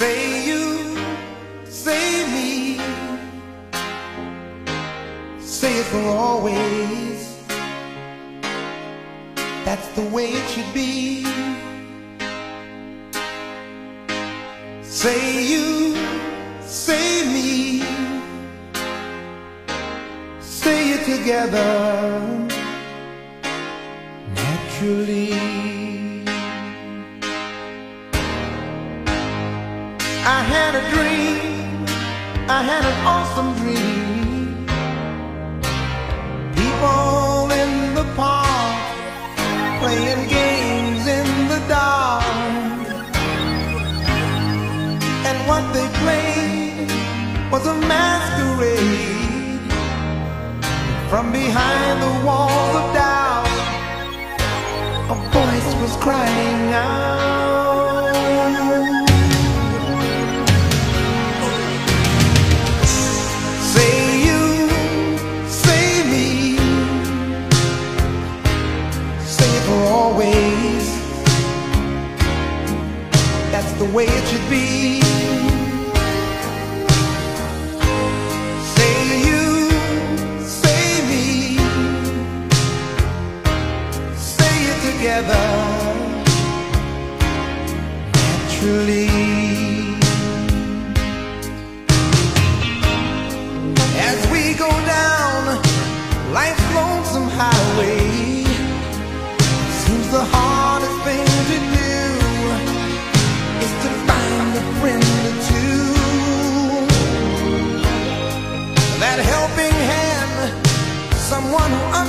Say you, say me, say it for always. That's the way it should be. Say you, say me, say it together naturally. I had a dream, I had an awesome dream. People in the park playing games in the dark. And what they played was a masquerade. From behind the walls of doubt, a voice was crying out. Should be. Say you, say me, say it together naturally. As we go down life's lonesome highway, seems the hardest thing to do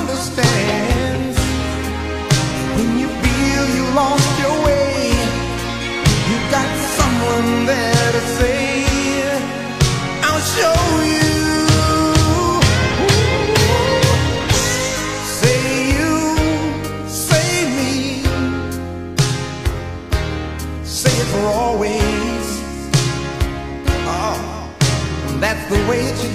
understands when you feel you lost your way. You got someone there to say, I'll show you. Say you, say me, say it for always. Oh, that's the way it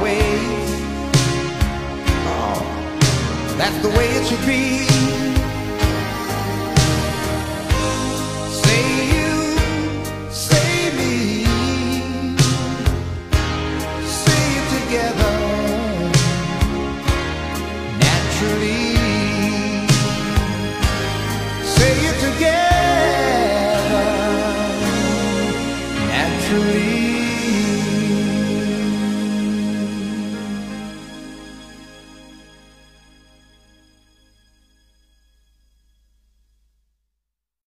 always. Oh, that's the way it should be.